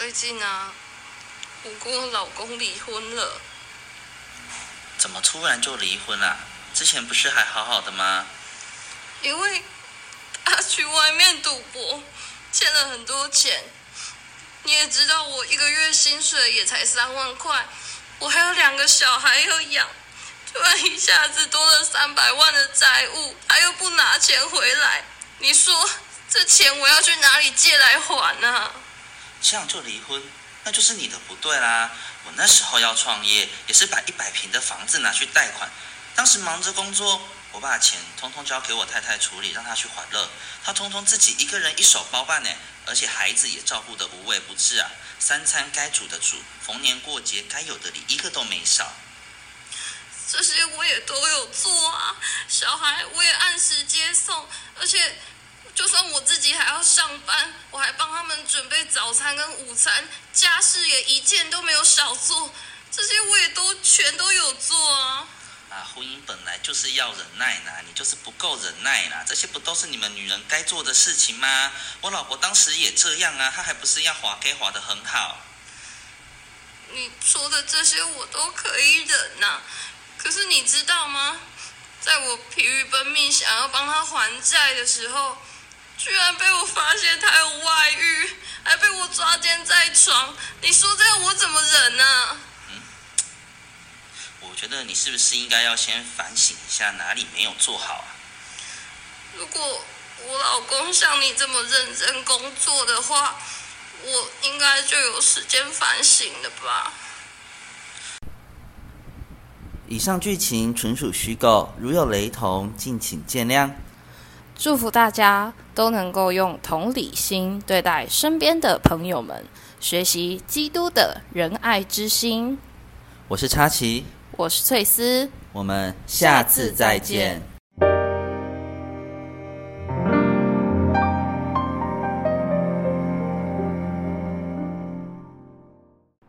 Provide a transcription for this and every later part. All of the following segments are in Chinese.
最近啊，我跟我老公离婚了。怎么突然就离婚了？之前不是还好好的吗？因为他去外面赌博，欠了很多钱。你也知道，我一个月薪水也才三万块，我还有两个小孩要养，突然一下子多了三百万的债务，他又不拿钱回来，你说这钱我要去哪里借来还呢？这样就离婚，那就是你的不对啦。我那时候要创业，也是把一百平的房子拿去贷款，当时忙着工作，我把钱通通交给我太太处理，让她去还乐，她通通自己一个人一手包办呢，而且孩子也照顾得无微不至啊，三餐该煮的煮，逢年过节该有的礼一个都没少。这些我也都有做啊，小孩我也按时接送，而且。就算我自己还要上班，我还帮他们准备早餐跟午餐，家事也一件都没有少做，这些我也都全都有做啊。啊，婚姻本来就是要忍耐呐，你就是不够忍耐啦，这些不都是你们女人该做的事情吗？我老婆当时也这样啊，她还不是要滑给滑的很好。你说的这些我都可以忍呐，可是你知道吗？在我疲于奔命想要帮他还债的时候。居然被我发现他有外遇，还被我抓奸在床，你说这样我怎么忍呢？嗯，我觉得你是不是应该要先反省一下哪里没有做好啊？如果我老公像你这么认真工作的话，我应该就有时间反省了吧？以上剧情纯属虚构，如有雷同，敬请见谅。祝福大家都能够用同理心对待身边的朋友们，学习基督的仁爱之心。我是插旗，我是翠丝，我们下次再见。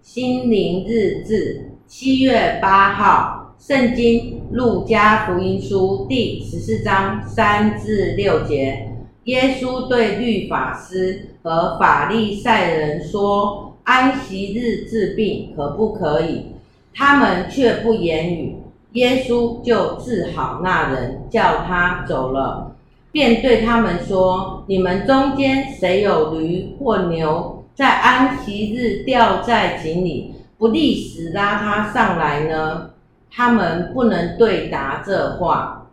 心灵日志，七月八号。圣经路加福音书第十四章三至六节，耶稣对律法师和法利赛人说：“安息日治病可不可以？”他们却不言语。耶稣就治好那人，叫他走了，便对他们说：“你们中间谁有驴或牛，在安息日掉在井里，不立时拉他上来呢？”他们不能对答这话。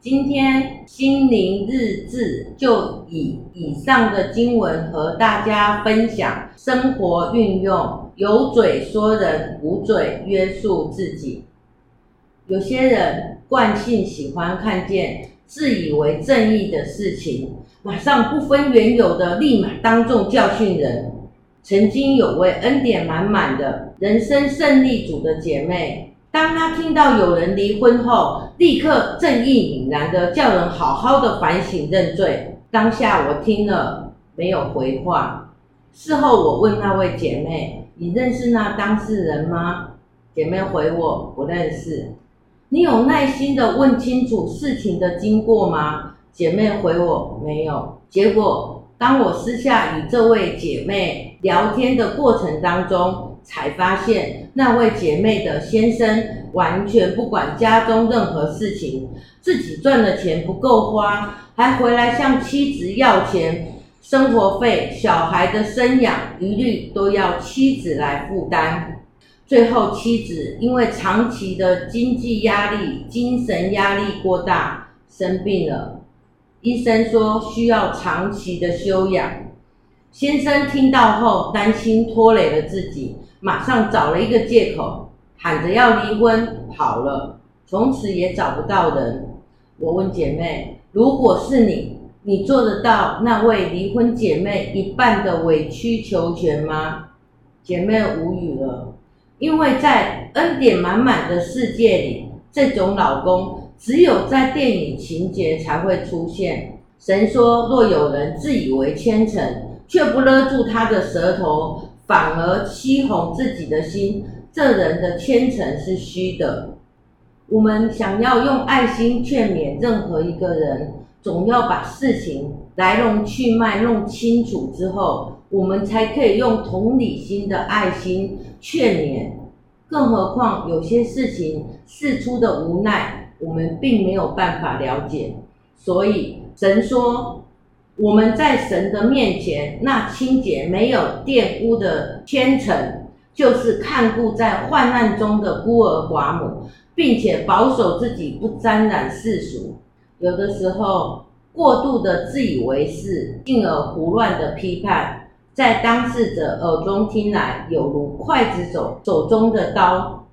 今天心灵日志就以以上的经文和大家分享生活运用，有嘴说人，无嘴约束自己。有些人惯性喜欢看见自以为正义的事情，马上不分缘由的立马当众教训人。曾经有位恩典满满的人生胜利组的姐妹。当他听到有人离婚后，立刻正义凛然的叫人好好的反省认罪。当下我听了没有回话。事后我问那位姐妹：“你认识那当事人吗？”姐妹回我：“不认识。”你有耐心的问清楚事情的经过吗？姐妹回我：“没有。”结果当我私下与这位姐妹聊天的过程当中。才发现那位姐妹的先生完全不管家中任何事情，自己赚的钱不够花，还回来向妻子要钱，生活费、小孩的生养一律都要妻子来负担。最后，妻子因为长期的经济压力、精神压力过大，生病了，医生说需要长期的休养。先生听到后，担心拖累了自己。马上找了一个借口，喊着要离婚，跑了，从此也找不到人。我问姐妹：“如果是你，你做得到那位离婚姐妹一半的委曲求全吗？”姐妹无语了，因为在恩典满满的世界里，这种老公只有在电影情节才会出现。神说：“若有人自以为虔诚，却不勒住他的舌头。”反而欺哄自己的心，这人的虔诚是虚的。我们想要用爱心劝勉任何一个人，总要把事情来龙去脉弄清楚之后，我们才可以用同理心的爱心劝勉。更何况有些事情事出的无奈，我们并没有办法了解。所以神说，我们在神的面前，那清洁没有玷污的虔诚，就是看顾在患难中的孤儿寡母，并且保守自己不沾染世俗。有的时候，过度的自以为是，进而胡乱的批判，在当事者耳中听来，有如刽子手手中的刀。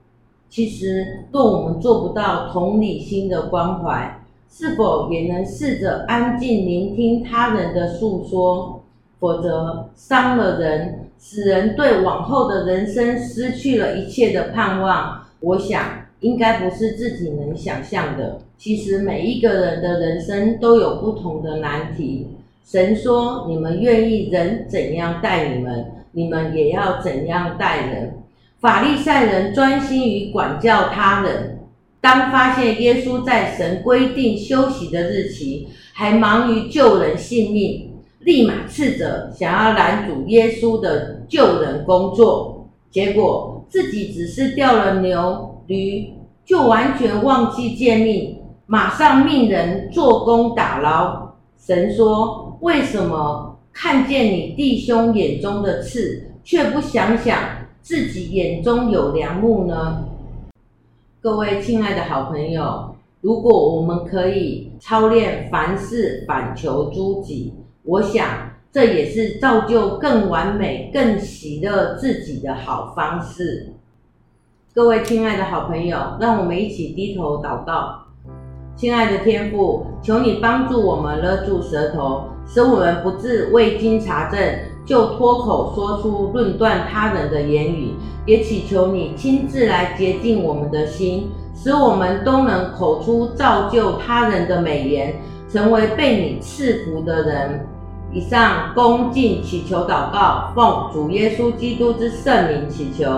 其实，若我们做不到同理心的关怀，是否也能试着安静聆听他人的诉说？否则，伤了人，使人对往后的人生失去了一切的盼望。我想。应该不是自己能想象的。其实每一个人的人生都有不同的难题。神说：“你们愿意人怎样待你们，你们也要怎样待人。”法利赛人专心于管教他人，当发现耶稣在神规定休息的日期，还忙于救人性命，立马斥责，想要拦阻耶稣的救人工作。结果自己只是掉了牛。驴就完全忘记诫命，马上命人做工打捞。神说：“为什么看见你弟兄眼中的刺，却不想想自己眼中有良木呢？”各位亲爱的好朋友，如果我们可以操练凡事反求诸己，我想这也是造就更完美、更喜乐自己的好方式。各位亲爱的好朋友，让我们一起低头祷告。亲爱的天父，求你帮助我们勒住舌头，使我们不致未经查证就脱口说出论断他人的言语。也祈求你亲自来洁净我们的心，使我们都能口出造就他人的美言，成为被你赐福的人。以上恭敬祈求祷告，奉主耶稣基督之圣名祈求，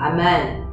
阿门。